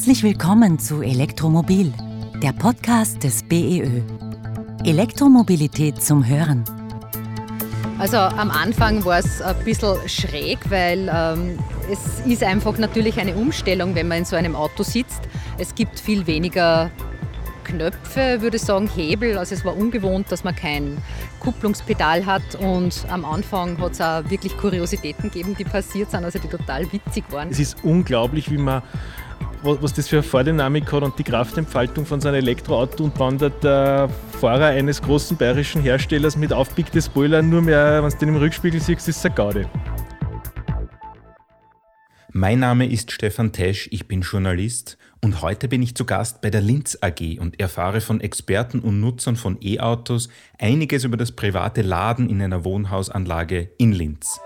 Herzlich willkommen zu Elektromobil, der Podcast des BEÖ. Elektromobilität zum Hören. Also am Anfang war es ein bisschen schräg, weil ähm, es ist einfach natürlich eine Umstellung, wenn man in so einem Auto sitzt. Es gibt viel weniger Knöpfe, würde ich sagen, Hebel. Also es war ungewohnt, dass man kein Kupplungspedal hat. Und am Anfang hat es auch wirklich Kuriositäten gegeben, die passiert sind, also die total witzig waren. Es ist unglaublich, wie man was das für eine Vordynamik hat und die Kraftentfaltung von so einem Elektroauto und wann der Fahrer eines großen bayerischen Herstellers mit aufpickte Spoiler nur mehr, wenn du den im Rückspiegel siehst, ist es Gaude. Mein Name ist Stefan Tesch, ich bin Journalist und heute bin ich zu Gast bei der Linz AG und erfahre von Experten und Nutzern von E-Autos einiges über das private Laden in einer Wohnhausanlage in Linz.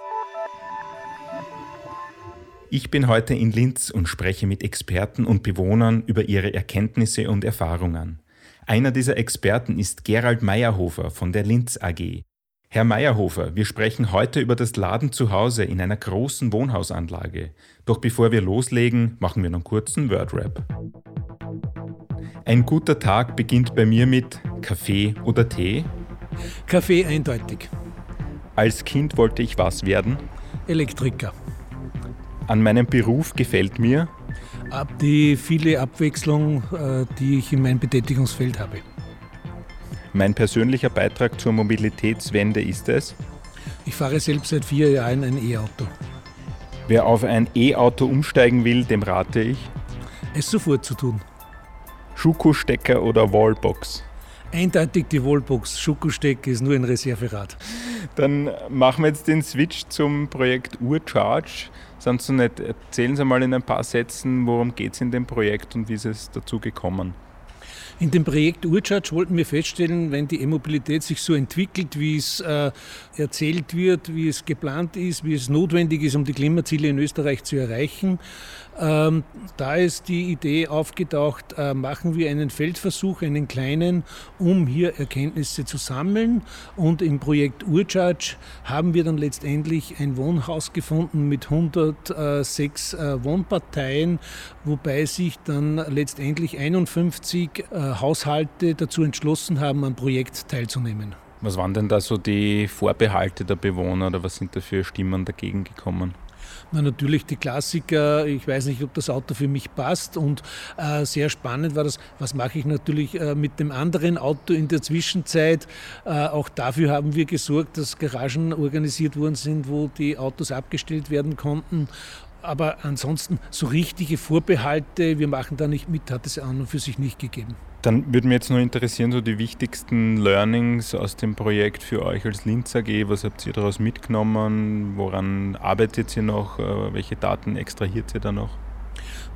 Ich bin heute in Linz und spreche mit Experten und Bewohnern über ihre Erkenntnisse und Erfahrungen. Einer dieser Experten ist Gerald Meyerhofer von der Linz AG. Herr Meyerhofer, wir sprechen heute über das Laden zu Hause in einer großen Wohnhausanlage. Doch bevor wir loslegen, machen wir noch einen kurzen Wordrap. Ein guter Tag beginnt bei mir mit Kaffee oder Tee? Kaffee eindeutig. Als Kind wollte ich was werden? Elektriker. An meinem Beruf gefällt mir? Die viele Abwechslung, äh, die ich in meinem Betätigungsfeld habe. Mein persönlicher Beitrag zur Mobilitätswende ist es? Ich fahre selbst seit vier Jahren ein E-Auto. Wer auf ein E-Auto umsteigen will, dem rate ich? Es sofort zu tun. Schuko-Stecker oder Wallbox? Eindeutig die Wallbox. Schuko-Stecker ist nur ein Reserverad. Dann machen wir jetzt den Switch zum Projekt Urcharge. Sonst nicht, erzählen Sie mal in ein paar Sätzen, worum geht es in dem Projekt und wie ist es dazu gekommen? In dem Projekt Urcharge wollten wir feststellen, wenn die E-Mobilität sich so entwickelt, wie es äh, erzählt wird, wie es geplant ist, wie es notwendig ist, um die Klimaziele in Österreich zu erreichen, ähm, da ist die Idee aufgetaucht, äh, machen wir einen Feldversuch, einen kleinen, um hier Erkenntnisse zu sammeln. Und im Projekt Urcharge haben wir dann letztendlich ein Wohnhaus gefunden mit 106 äh, Wohnparteien, wobei sich dann letztendlich 51 äh, Haushalte dazu entschlossen haben, am Projekt teilzunehmen. Was waren denn da so die Vorbehalte der Bewohner oder was sind da für Stimmen dagegen gekommen? Na, natürlich die Klassiker, ich weiß nicht, ob das Auto für mich passt und äh, sehr spannend war das, was mache ich natürlich äh, mit dem anderen Auto in der Zwischenzeit. Äh, auch dafür haben wir gesorgt, dass Garagen organisiert worden sind, wo die Autos abgestellt werden konnten aber ansonsten so richtige Vorbehalte, wir machen da nicht mit, hat es an und für sich nicht gegeben. Dann würde mich jetzt nur interessieren, so die wichtigsten Learnings aus dem Projekt für euch als Linz AG. Was habt ihr daraus mitgenommen? Woran arbeitet ihr noch? Äh, welche Daten extrahiert ihr da noch?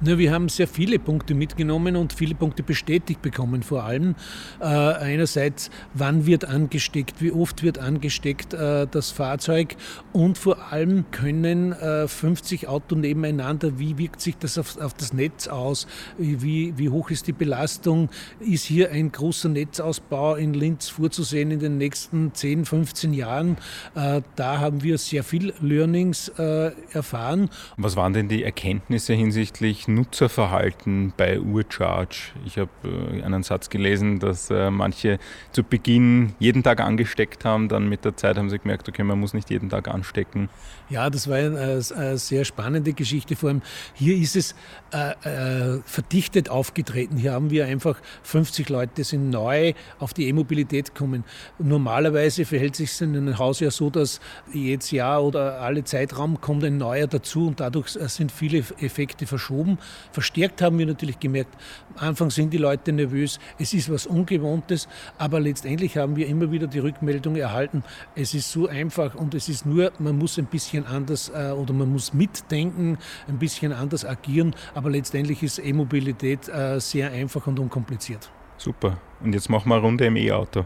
Na, wir haben sehr viele Punkte mitgenommen und viele Punkte bestätigt bekommen. Vor allem äh, einerseits, wann wird angesteckt, wie oft wird angesteckt äh, das Fahrzeug und vor allem können äh, 50 Autos nebeneinander, wie wirkt sich das auf, auf das Netz aus, wie, wie hoch ist die Belastung, ist hier ein großer Netzausbau in Linz vorzusehen in den nächsten 10, 15 Jahren. Äh, da haben wir sehr viel Learnings äh, erfahren. Was waren denn die Erkenntnisse hinsichtlich Nutzerverhalten bei Urcharge. Ich habe äh, einen Satz gelesen, dass äh, manche zu Beginn jeden Tag angesteckt haben, dann mit der Zeit haben sie gemerkt, okay, man muss nicht jeden Tag anstecken. Ja, das war eine, eine sehr spannende Geschichte. Vor allem hier ist es äh, äh, verdichtet aufgetreten. Hier haben wir einfach 50 Leute, sind neu auf die E-Mobilität gekommen. Normalerweise verhält sich in einem Haus ja so, dass jedes Jahr oder alle Zeitraum kommt ein neuer dazu und dadurch sind viele Effekte verschoben. Verstärkt haben wir natürlich gemerkt, am Anfang sind die Leute nervös, es ist was Ungewohntes, aber letztendlich haben wir immer wieder die Rückmeldung erhalten, es ist so einfach und es ist nur, man muss ein bisschen anders äh, oder man muss mitdenken, ein bisschen anders agieren, aber letztendlich ist E-Mobilität äh, sehr einfach und unkompliziert. Super. Und jetzt machen wir eine Runde im E-Auto.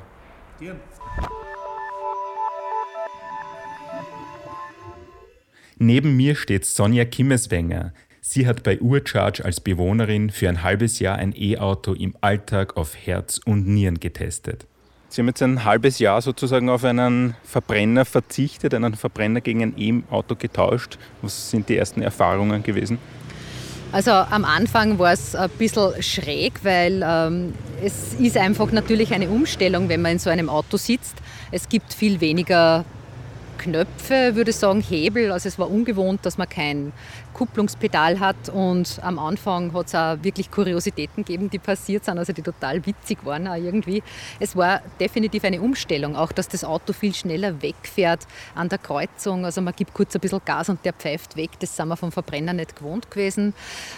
Ja. Neben mir steht Sonja Kimmeswenger. Sie hat bei Urcharge als Bewohnerin für ein halbes Jahr ein E-Auto im Alltag auf Herz und Nieren getestet. Sie haben jetzt ein halbes Jahr sozusagen auf einen Verbrenner verzichtet, einen Verbrenner gegen ein E-Auto getauscht. Was sind die ersten Erfahrungen gewesen? Also am Anfang war es ein bisschen schräg, weil ähm, es ist einfach natürlich eine Umstellung, wenn man in so einem Auto sitzt. Es gibt viel weniger Knöpfe, würde ich sagen, Hebel. Also es war ungewohnt, dass man kein Kupplungspedal hat. Und am Anfang hat es auch wirklich Kuriositäten gegeben, die passiert sind, also die total witzig waren auch irgendwie. Es war definitiv eine Umstellung, auch dass das Auto viel schneller wegfährt an der Kreuzung. Also man gibt kurz ein bisschen Gas und der pfeift weg. Das sind wir vom Verbrenner nicht gewohnt gewesen.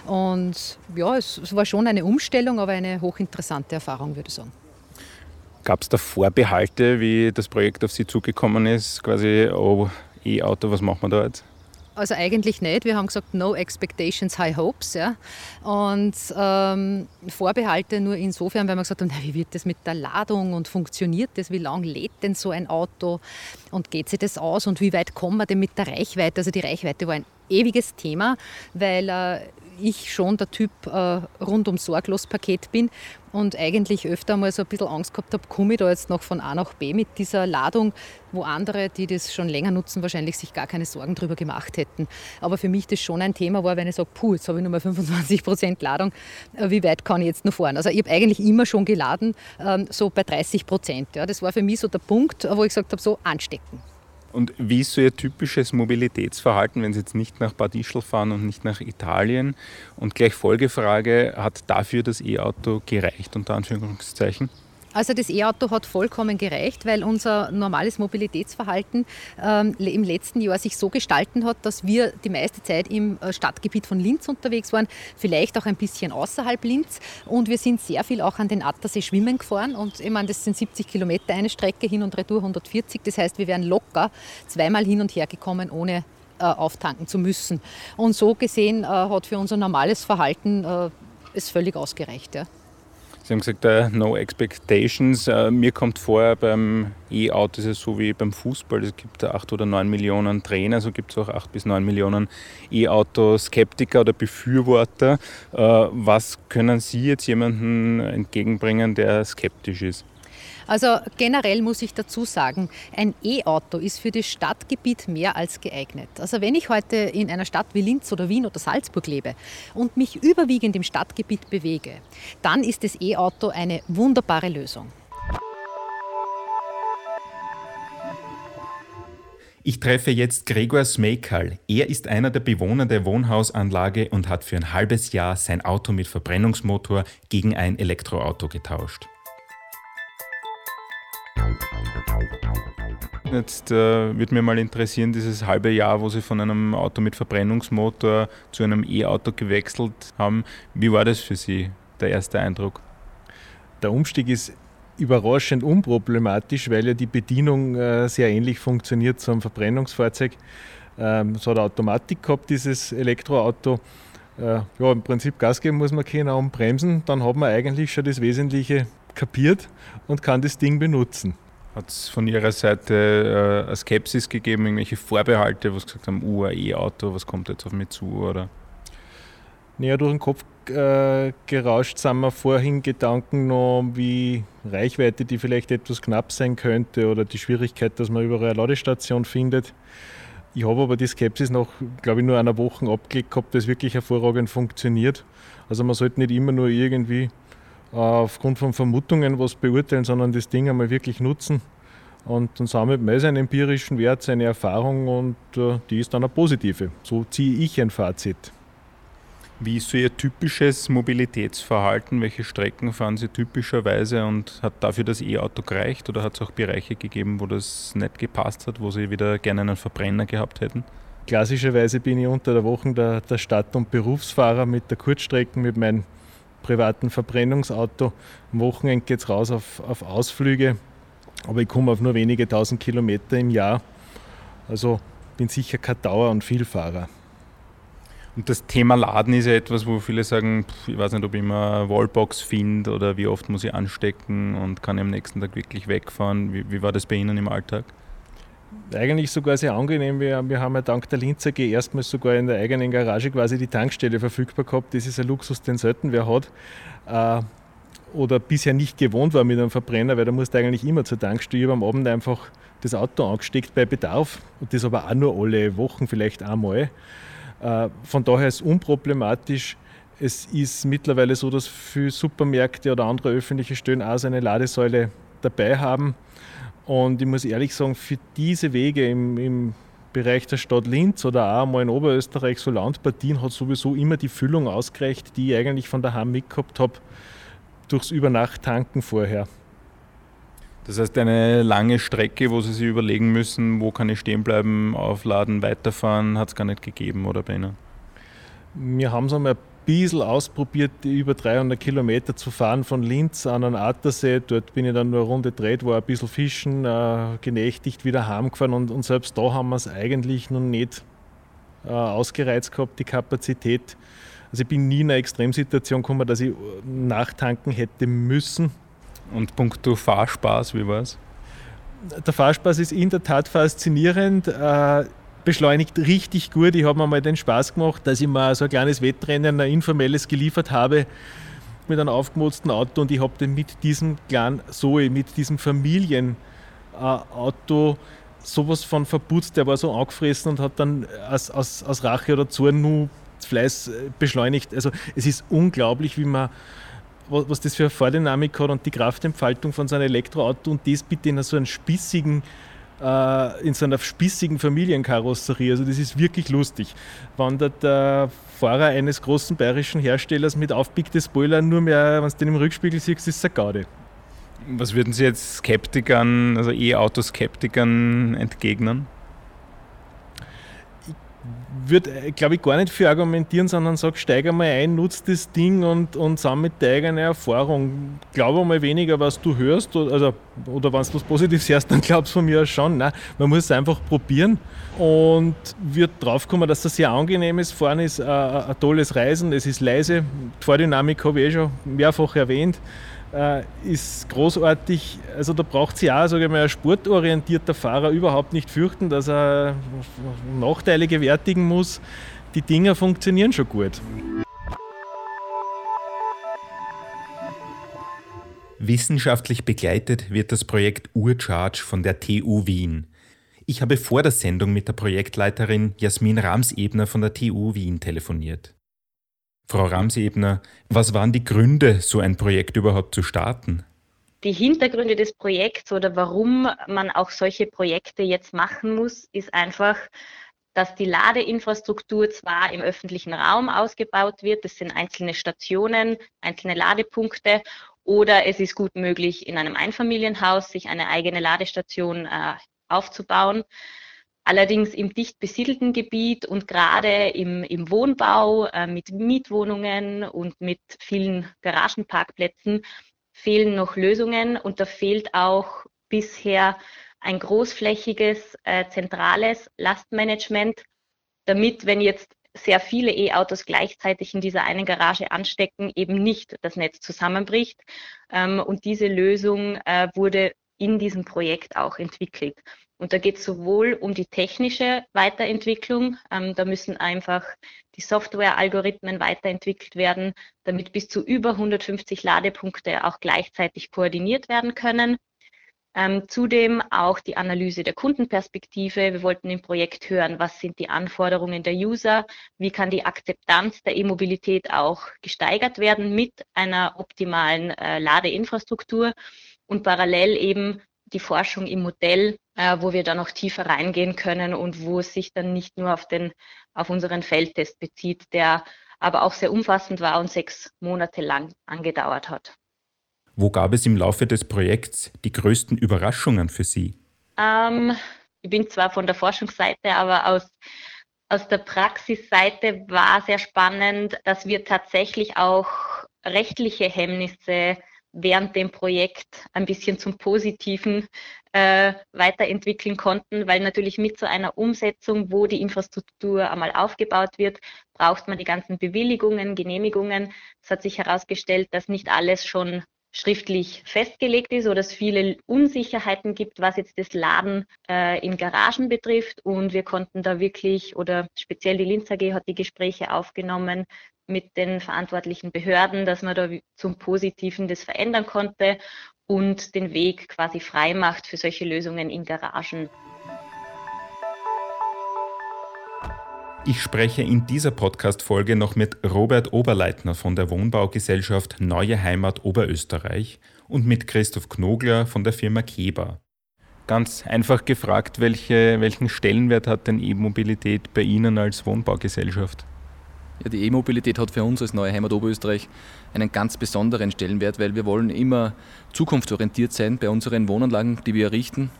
Und ja, es, es war schon eine Umstellung, aber eine hochinteressante Erfahrung, würde ich sagen. Gab es da Vorbehalte, wie das Projekt auf Sie zugekommen ist? Quasi, oh, E-Auto, was machen wir da jetzt? Also eigentlich nicht. Wir haben gesagt, no expectations, high hopes. Ja. Und ähm, Vorbehalte nur insofern, weil wir gesagt haben, na, wie wird das mit der Ladung und funktioniert das? Wie lange lädt denn so ein Auto? Und geht sich das aus? Und wie weit kommen wir denn mit der Reichweite? Also die Reichweite war ein ewiges Thema, weil äh, ich schon der Typ äh, rundum sorglos Paket bin und eigentlich öfter mal so ein bisschen Angst gehabt habe, komme ich da jetzt noch von A nach B mit dieser Ladung, wo andere, die das schon länger nutzen, wahrscheinlich sich gar keine Sorgen darüber gemacht hätten. Aber für mich das schon ein Thema war, wenn ich sage, puh, jetzt habe ich nur mal 25 Prozent Ladung, äh, wie weit kann ich jetzt noch fahren? Also ich habe eigentlich immer schon geladen, ähm, so bei 30 Prozent. Ja. Das war für mich so der Punkt, wo ich gesagt habe, so anstecken. Und wie ist so Ihr typisches Mobilitätsverhalten, wenn Sie jetzt nicht nach Bad Ischl fahren und nicht nach Italien? Und gleich Folgefrage, hat dafür das E-Auto gereicht, unter Anführungszeichen? Also das E-Auto hat vollkommen gereicht, weil unser normales Mobilitätsverhalten ähm, im letzten Jahr sich so gestalten hat, dass wir die meiste Zeit im äh, Stadtgebiet von Linz unterwegs waren, vielleicht auch ein bisschen außerhalb Linz. Und wir sind sehr viel auch an den Attersee schwimmen gefahren. Und ich meine, das sind 70 Kilometer eine Strecke, hin und retour 140. Das heißt, wir wären locker zweimal hin und her gekommen, ohne äh, auftanken zu müssen. Und so gesehen äh, hat für unser normales Verhalten äh, es völlig ausgereicht. Ja. Sie haben gesagt, uh, no expectations. Uh, mir kommt vor, beim E-Auto ist es so wie beim Fußball. Es gibt acht oder neun Millionen Trainer, so gibt es auch acht bis neun Millionen E-Auto-Skeptiker oder Befürworter. Uh, was können Sie jetzt jemandem entgegenbringen, der skeptisch ist? Also generell muss ich dazu sagen, ein E-Auto ist für das Stadtgebiet mehr als geeignet. Also wenn ich heute in einer Stadt wie Linz oder Wien oder Salzburg lebe und mich überwiegend im Stadtgebiet bewege, dann ist das E-Auto eine wunderbare Lösung. Ich treffe jetzt Gregor Smekal. Er ist einer der Bewohner der Wohnhausanlage und hat für ein halbes Jahr sein Auto mit Verbrennungsmotor gegen ein Elektroauto getauscht. Jetzt äh, würde mir mal interessieren, dieses halbe Jahr, wo Sie von einem Auto mit Verbrennungsmotor zu einem E-Auto gewechselt haben. Wie war das für Sie, der erste Eindruck? Der Umstieg ist überraschend unproblematisch, weil ja die Bedienung äh, sehr ähnlich funktioniert zum Verbrennungsfahrzeug. Ähm, es hat Automatik gehabt, dieses Elektroauto. Äh, ja, im Prinzip Gas geben muss man können und bremsen, dann hat man eigentlich schon das Wesentliche kapiert und kann das Ding benutzen. Hat es von Ihrer Seite äh, eine Skepsis gegeben, irgendwelche Vorbehalte, was gesagt haben, UAE-Auto, was kommt jetzt auf mich zu? Oder? Näher durch den Kopf äh, gerauscht sind mir vorhin Gedanken noch, wie Reichweite, die vielleicht etwas knapp sein könnte oder die Schwierigkeit, dass man überall eine Ladestation findet. Ich habe aber die Skepsis noch, glaube ich, nur einer Woche abgelegt gehabt, dass wirklich hervorragend funktioniert. Also man sollte nicht immer nur irgendwie aufgrund von Vermutungen was beurteilen, sondern das Ding einmal wirklich nutzen. Und dann sammelt man seinen empirischen Wert, seine Erfahrung und äh, die ist dann eine positive. So ziehe ich ein Fazit. Wie ist so Ihr typisches Mobilitätsverhalten? Welche Strecken fahren Sie typischerweise und hat dafür das E-Auto gereicht oder hat es auch Bereiche gegeben, wo das nicht gepasst hat, wo Sie wieder gerne einen Verbrenner gehabt hätten? Klassischerweise bin ich unter der Woche der, der Stadt- und Berufsfahrer mit der Kurzstrecken, mit meinem privaten Verbrennungsauto. Am Wochenende geht es raus auf, auf Ausflüge, aber ich komme auf nur wenige tausend Kilometer im Jahr. Also bin sicher kein Dauer- und Vielfahrer. Und das Thema Laden ist ja etwas, wo viele sagen, ich weiß nicht, ob ich immer Wallbox finde oder wie oft muss ich anstecken und kann ich am nächsten Tag wirklich wegfahren. Wie, wie war das bei Ihnen im Alltag? Eigentlich sogar sehr angenehm. Wir, wir haben ja dank der Linzer G erstmals sogar in der eigenen Garage quasi die Tankstelle verfügbar gehabt. Das ist ein Luxus, den selten wer hat. Äh, oder bisher nicht gewohnt war mit einem Verbrenner, weil da musst du eigentlich immer zur Tankstelle. Am Abend einfach das Auto angesteckt bei Bedarf und das aber auch nur alle Wochen vielleicht einmal. Äh, von daher ist es unproblematisch. Es ist mittlerweile so, dass viele Supermärkte oder andere öffentliche Stellen auch so eine Ladesäule dabei haben. Und ich muss ehrlich sagen, für diese Wege im, im Bereich der Stadt Linz oder auch mal in Oberösterreich so Landpartien hat sowieso immer die Füllung ausgereicht, die ich eigentlich von daheim mitgehabt habe, durchs Übernacht-Tanken vorher. Das heißt, eine lange Strecke, wo Sie sich überlegen müssen, wo kann ich stehen bleiben, aufladen, weiterfahren, hat es gar nicht gegeben, oder bei Ihnen? Wir haben es einmal ein bisschen ausprobiert, über 300 Kilometer zu fahren von Linz an den Attersee. Dort bin ich dann nur eine Runde gedreht, war ein bisschen fischen, äh, genächtigt, wieder heimgefahren und, und selbst da haben wir es eigentlich noch nicht äh, ausgereizt gehabt, die Kapazität. Also ich bin nie in eine Extremsituation gekommen, dass ich nachtanken hätte müssen. Und puncto Fahrspaß, wie war es? Der Fahrspaß ist in der Tat faszinierend. Äh, beschleunigt richtig gut. Ich habe mir mal den Spaß gemacht, dass ich mal so ein kleines Wettrennen, ein informelles geliefert habe mit einem aufgemotzten Auto und ich habe den mit diesem kleinen Zoe, mit diesem Familienauto sowas von verputzt. Der war so angefressen und hat dann aus, aus, aus Rache oder Zorn nur Fleiß beschleunigt. Also es ist unglaublich, wie man was das für eine Vordynamik hat und die Kraftentfaltung von so einem Elektroauto und das bitte in so einem spießigen äh, in so einer spießigen Familienkarosserie. Also das ist wirklich lustig. Wenn der Fahrer eines großen bayerischen Herstellers mit aufpickten Spoiler nur mehr, wenn du den im Rückspiegel siehst, ist es eine Gaude. Was würden Sie jetzt Skeptikern, also E-Auto-Skeptikern entgegnen? Würde, äh, glaube ich, gar nicht für argumentieren, sondern sag, steig einmal ein, nutz das Ding und, und sammle deine eigene Erfahrung. Glaube mal weniger, was du hörst, also, oder wenn du was Positives hörst, dann glaubst du von mir schon. Nein, man muss es einfach probieren und wird draufkommen, dass das sehr angenehm ist. Fahren ist äh, ein tolles Reisen, es ist leise. Die Vordynamik habe ich eh schon mehrfach erwähnt äh, ist großartig. Also da braucht sich auch, sage ich mal, ein sportorientierter Fahrer überhaupt nicht fürchten, dass er Nachteile gewärtigen muss. Die Dinger funktionieren schon gut. Wissenschaftlich begleitet wird das Projekt Urcharge von der TU Wien. Ich habe vor der Sendung mit der Projektleiterin Jasmin Ramsebner von der TU Wien telefoniert. Frau Ramsebner, was waren die Gründe, so ein Projekt überhaupt zu starten? Die Hintergründe des Projekts oder warum man auch solche Projekte jetzt machen muss, ist einfach, dass die Ladeinfrastruktur zwar im öffentlichen Raum ausgebaut wird, das sind einzelne Stationen, einzelne Ladepunkte, oder es ist gut möglich, in einem Einfamilienhaus sich eine eigene Ladestation äh, aufzubauen. Allerdings im dicht besiedelten Gebiet und gerade im, im Wohnbau äh, mit Mietwohnungen und mit vielen Garagenparkplätzen fehlen noch Lösungen und da fehlt auch bisher ein großflächiges, äh, zentrales Lastmanagement, damit, wenn jetzt sehr viele E-Autos gleichzeitig in dieser einen Garage anstecken, eben nicht das Netz zusammenbricht. Ähm, und diese Lösung äh, wurde in diesem Projekt auch entwickelt. Und da geht es sowohl um die technische Weiterentwicklung, ähm, da müssen einfach die Software-Algorithmen weiterentwickelt werden, damit bis zu über 150 Ladepunkte auch gleichzeitig koordiniert werden können. Ähm, zudem auch die Analyse der Kundenperspektive. Wir wollten im Projekt hören, was sind die Anforderungen der User, wie kann die Akzeptanz der E-Mobilität auch gesteigert werden mit einer optimalen äh, Ladeinfrastruktur und parallel eben die Forschung im Modell, äh, wo wir dann noch tiefer reingehen können und wo es sich dann nicht nur auf, den, auf unseren Feldtest bezieht, der aber auch sehr umfassend war und sechs Monate lang angedauert hat. Wo gab es im Laufe des Projekts die größten Überraschungen für Sie? Ähm, ich bin zwar von der Forschungsseite, aber aus, aus der Praxisseite war sehr spannend, dass wir tatsächlich auch rechtliche Hemmnisse während dem Projekt ein bisschen zum Positiven äh, weiterentwickeln konnten, weil natürlich mit so einer Umsetzung, wo die Infrastruktur einmal aufgebaut wird, braucht man die ganzen Bewilligungen, Genehmigungen. Es hat sich herausgestellt, dass nicht alles schon schriftlich festgelegt ist oder es viele Unsicherheiten gibt, was jetzt das Laden äh, in Garagen betrifft. Und wir konnten da wirklich, oder speziell die Linz AG hat die Gespräche aufgenommen mit den verantwortlichen Behörden, dass man da zum Positiven das verändern konnte und den Weg quasi frei macht für solche Lösungen in Garagen. Ich spreche in dieser Podcast-Folge noch mit Robert Oberleitner von der Wohnbaugesellschaft Neue Heimat Oberösterreich und mit Christoph Knogler von der Firma Keber. Ganz einfach gefragt, welche, welchen Stellenwert hat denn E-Mobilität bei Ihnen als Wohnbaugesellschaft? Ja, die E-Mobilität hat für uns als Neue Heimat Oberösterreich einen ganz besonderen Stellenwert, weil wir wollen immer zukunftsorientiert sein bei unseren Wohnanlagen, die wir errichten.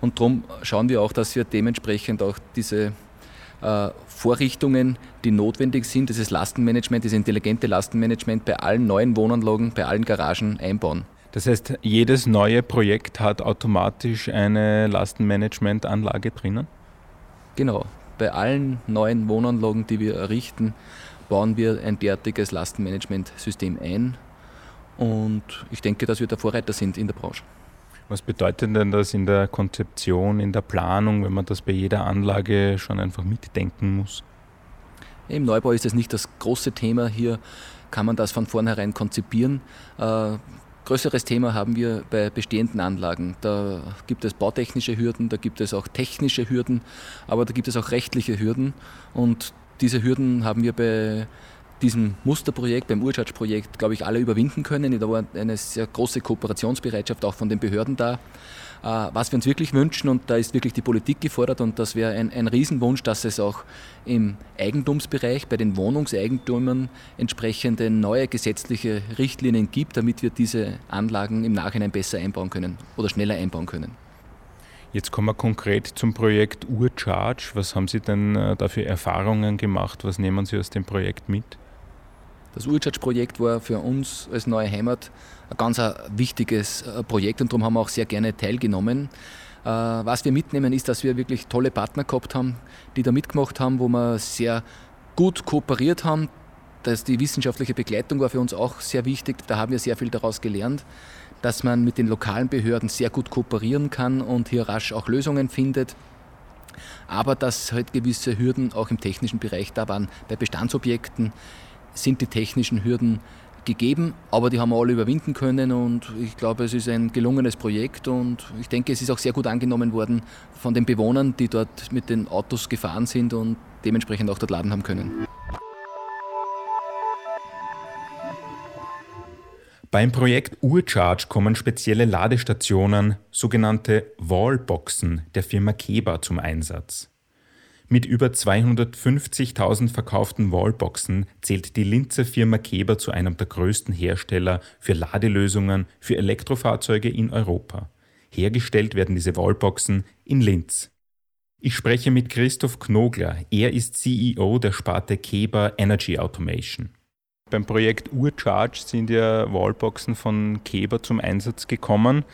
Und darum schauen wir auch, dass wir dementsprechend auch diese äh, Vorrichtungen, die notwendig sind, dieses Lastenmanagement, dieses intelligente Lastenmanagement bei allen neuen Wohnanlagen, bei allen Garagen einbauen. Das heißt, jedes neue Projekt hat automatisch eine Lastenmanagementanlage drinnen? Genau. Bei allen neuen Wohnanlagen, die wir errichten, bauen wir ein derartiges Lastenmanagementsystem ein. Und ich denke, dass wir der Vorreiter sind in der Branche. Was bedeutet denn das in der Konzeption, in der Planung, wenn man das bei jeder Anlage schon einfach mitdenken muss? Im Neubau ist das nicht das große Thema. Hier kann man das von vornherein konzipieren. Größeres Thema haben wir bei bestehenden Anlagen. Da gibt es bautechnische Hürden, da gibt es auch technische Hürden, aber da gibt es auch rechtliche Hürden. Und diese Hürden haben wir bei diesem Musterprojekt, beim Urcharge-Projekt, glaube ich, alle überwinden können. Da war eine sehr große Kooperationsbereitschaft auch von den Behörden da. Äh, was wir uns wirklich wünschen, und da ist wirklich die Politik gefordert, und das wäre ein, ein Riesenwunsch, dass es auch im Eigentumsbereich, bei den Wohnungseigentümern entsprechende neue gesetzliche Richtlinien gibt, damit wir diese Anlagen im Nachhinein besser einbauen können oder schneller einbauen können. Jetzt kommen wir konkret zum Projekt Urcharge. Was haben Sie denn äh, da für Erfahrungen gemacht? Was nehmen Sie aus dem Projekt mit? Das Urcharge-Projekt war für uns als neue Heimat ein ganz wichtiges äh, Projekt und darum haben wir auch sehr gerne teilgenommen. Äh, was wir mitnehmen, ist, dass wir wirklich tolle Partner gehabt haben, die da mitgemacht haben, wo wir sehr gut kooperiert haben. Dass die wissenschaftliche Begleitung war für uns auch sehr wichtig. Da haben wir sehr viel daraus gelernt, dass man mit den lokalen Behörden sehr gut kooperieren kann und hier rasch auch Lösungen findet. Aber dass halt gewisse Hürden auch im technischen Bereich da waren. Bei Bestandsobjekten sind die technischen Hürden gegeben, aber die haben wir alle überwinden können und ich glaube, es ist ein gelungenes Projekt und ich denke, es ist auch sehr gut angenommen worden von den Bewohnern, die dort mit den Autos gefahren sind und dementsprechend auch dort laden haben können. Beim Projekt Urcharge kommen spezielle Ladestationen, sogenannte Wallboxen der Firma Keber zum Einsatz. Mit über 250.000 verkauften Wallboxen zählt die Linzer Firma Keber zu einem der größten Hersteller für Ladelösungen für Elektrofahrzeuge in Europa. Hergestellt werden diese Wallboxen in Linz. Ich spreche mit Christoph Knogler. Er ist CEO der Sparte Keber Energy Automation. Beim Projekt Urcharge sind ja Wallboxen von Keber zum Einsatz gekommen,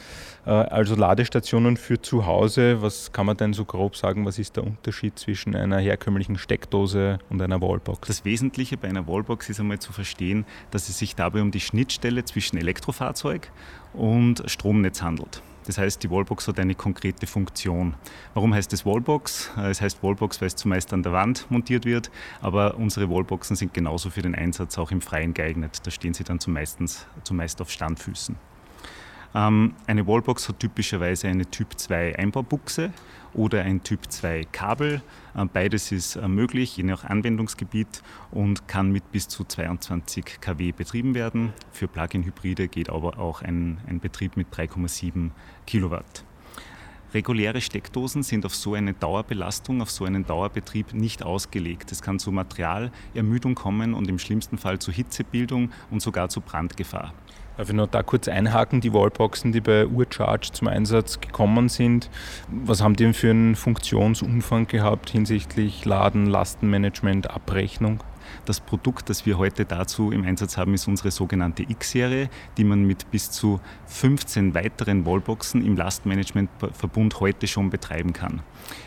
äh, also Ladestationen für zu Hause. Was kann man denn so grob sagen, was ist der Unterschied zwischen einer herkömmlichen Steckdose und einer Wallbox? Das Wesentliche bei einer Wallbox ist einmal zu verstehen, dass es sich dabei um die Schnittstelle zwischen Elektrofahrzeug und Stromnetz handelt. Das heißt, die Wallbox hat eine konkrete Funktion. Warum heißt es Wallbox? Äh, es heißt Wallbox, weil es zumeist an der Wand montiert wird, aber unsere Wallboxen sind genauso für den Einsatz auch im Freien geeignet. Da stehen sie dann zumeist, zumeist auf Standfüßen. Ähm, eine Wallbox hat typischerweise eine Typ 2 Einbaubuchse oder ein Typ 2 Kabel. Äh, beides ist äh, möglich, je nach Anwendungsgebiet und kann mit bis zu 22 kW betrieben werden. Für Plug-in-Hybride geht aber auch ein, ein Betrieb mit 3,7 Kilowatt. Reguläre Steckdosen sind auf so eine Dauerbelastung, auf so einen Dauerbetrieb nicht ausgelegt. Es kann zu Materialermüdung kommen und im schlimmsten Fall zu Hitzebildung und sogar zu Brandgefahr. Darf ich noch da kurz einhaken, die Wallboxen, die bei Urcharge zum Einsatz gekommen sind, was haben die für einen Funktionsumfang gehabt hinsichtlich Laden, Lastenmanagement, Abrechnung? Das Produkt, das wir heute dazu im Einsatz haben, ist unsere sogenannte X-Serie, die man mit bis zu 15 weiteren Wallboxen im Lastmanagementverbund heute schon betreiben kann.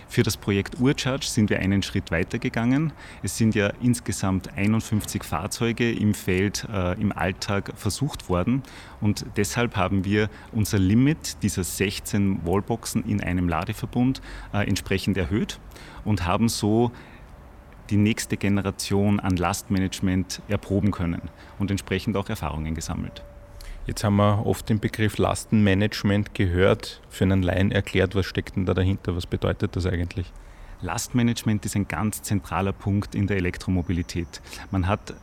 Für das Projekt Urcharge sind wir einen Schritt weiter gegangen. Es sind ja insgesamt 51 Fahrzeuge im Feld äh, im Alltag versucht worden und deshalb haben wir unser Limit dieser 16 Wallboxen in einem Ladeverbund äh, entsprechend erhöht und haben so die nächste Generation an Lastmanagement erproben können und entsprechend auch Erfahrungen gesammelt. Jetzt haben wir oft den Begriff Lastenmanagement gehört. Für einen Laien erklärt, was steckt denn da dahinter? Was bedeutet das eigentlich? Lastmanagement ist ein ganz zentraler Punkt in der Elektromobilität. Man hat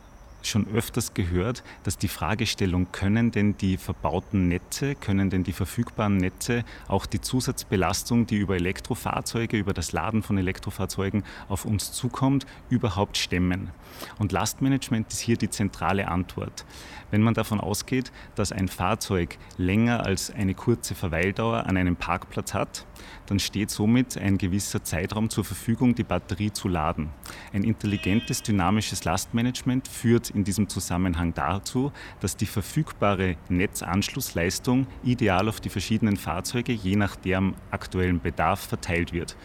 schon öfters gehört, dass die Fragestellung, können denn die verbauten Netze, können denn die verfügbaren Netze auch die Zusatzbelastung, die über Elektrofahrzeuge, über das Laden von Elektrofahrzeugen auf uns zukommt, überhaupt stemmen? Und Lastmanagement ist hier die zentrale Antwort. Wenn man davon ausgeht, dass ein Fahrzeug länger als eine kurze Verweildauer an einem Parkplatz hat, dann steht somit ein gewisser Zeitraum zur Verfügung, die Batterie zu laden. Ein intelligentes, dynamisches Lastmanagement führt in diesem Zusammenhang dazu, dass die verfügbare Netzanschlussleistung ideal auf die verschiedenen Fahrzeuge je nach deren aktuellen Bedarf verteilt wird.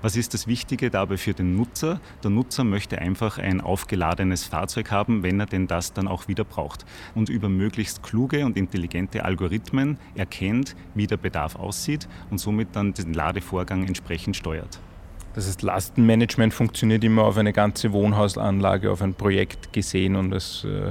Was ist das Wichtige dabei für den Nutzer? Der Nutzer möchte einfach ein aufgeladenes Fahrzeug haben, wenn er denn das dann auch wieder braucht. Und über möglichst kluge und intelligente Algorithmen erkennt, wie der Bedarf aussieht und somit dann den Ladevorgang entsprechend steuert. Das heißt, Lastenmanagement funktioniert immer auf eine ganze Wohnhausanlage, auf ein Projekt gesehen und es äh,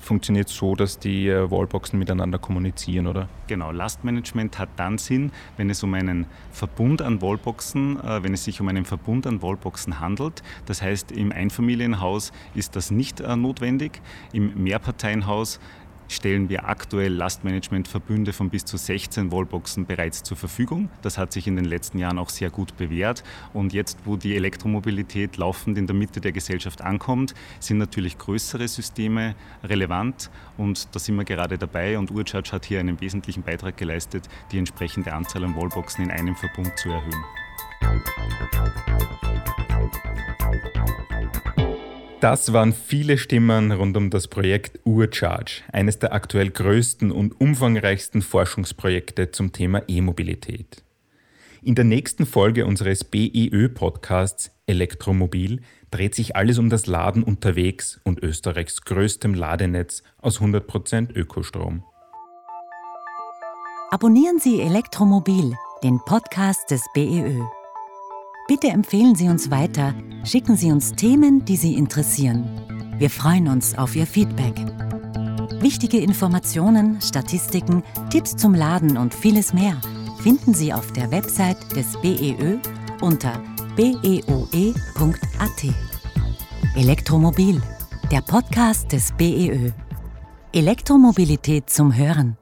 funktioniert so, dass die äh, Wallboxen miteinander kommunizieren, oder? Genau, Lastmanagement hat dann Sinn, wenn es um einen Verbund an Wallboxen, äh, wenn es sich um einen Verbund an Wallboxen handelt. Das heißt, im Einfamilienhaus ist das nicht äh, notwendig. Im Mehrparteienhaus stellen wir aktuell Lastmanagement-Verbünde von bis zu 16 Wallboxen bereits zur Verfügung. Das hat sich in den letzten Jahren auch sehr gut bewährt. Und jetzt, wo die Elektromobilität laufend in der Mitte der Gesellschaft ankommt, sind natürlich größere Systeme relevant. Und da sind wir gerade dabei. Und Urcharge hat hier einen wesentlichen Beitrag geleistet, die entsprechende Anzahl an Wallboxen in einem Verbund zu erhöhen. Das waren viele Stimmen rund um das Projekt Urcharge, eines der aktuell größten und umfangreichsten Forschungsprojekte zum Thema E-Mobilität. In der nächsten Folge unseres BEÖ-Podcasts Elektromobil dreht sich alles um das Laden unterwegs und Österreichs größtem Ladenetz aus 100% Ökostrom. Abonnieren Sie Elektromobil, den Podcast des BEÖ. Bitte empfehlen Sie uns weiter, schicken Sie uns Themen, die Sie interessieren. Wir freuen uns auf Ihr Feedback. Wichtige Informationen, Statistiken, Tipps zum Laden und vieles mehr finden Sie auf der Website des BEÖ unter beoe.at. Elektromobil, der Podcast des BEÖ. Elektromobilität zum Hören.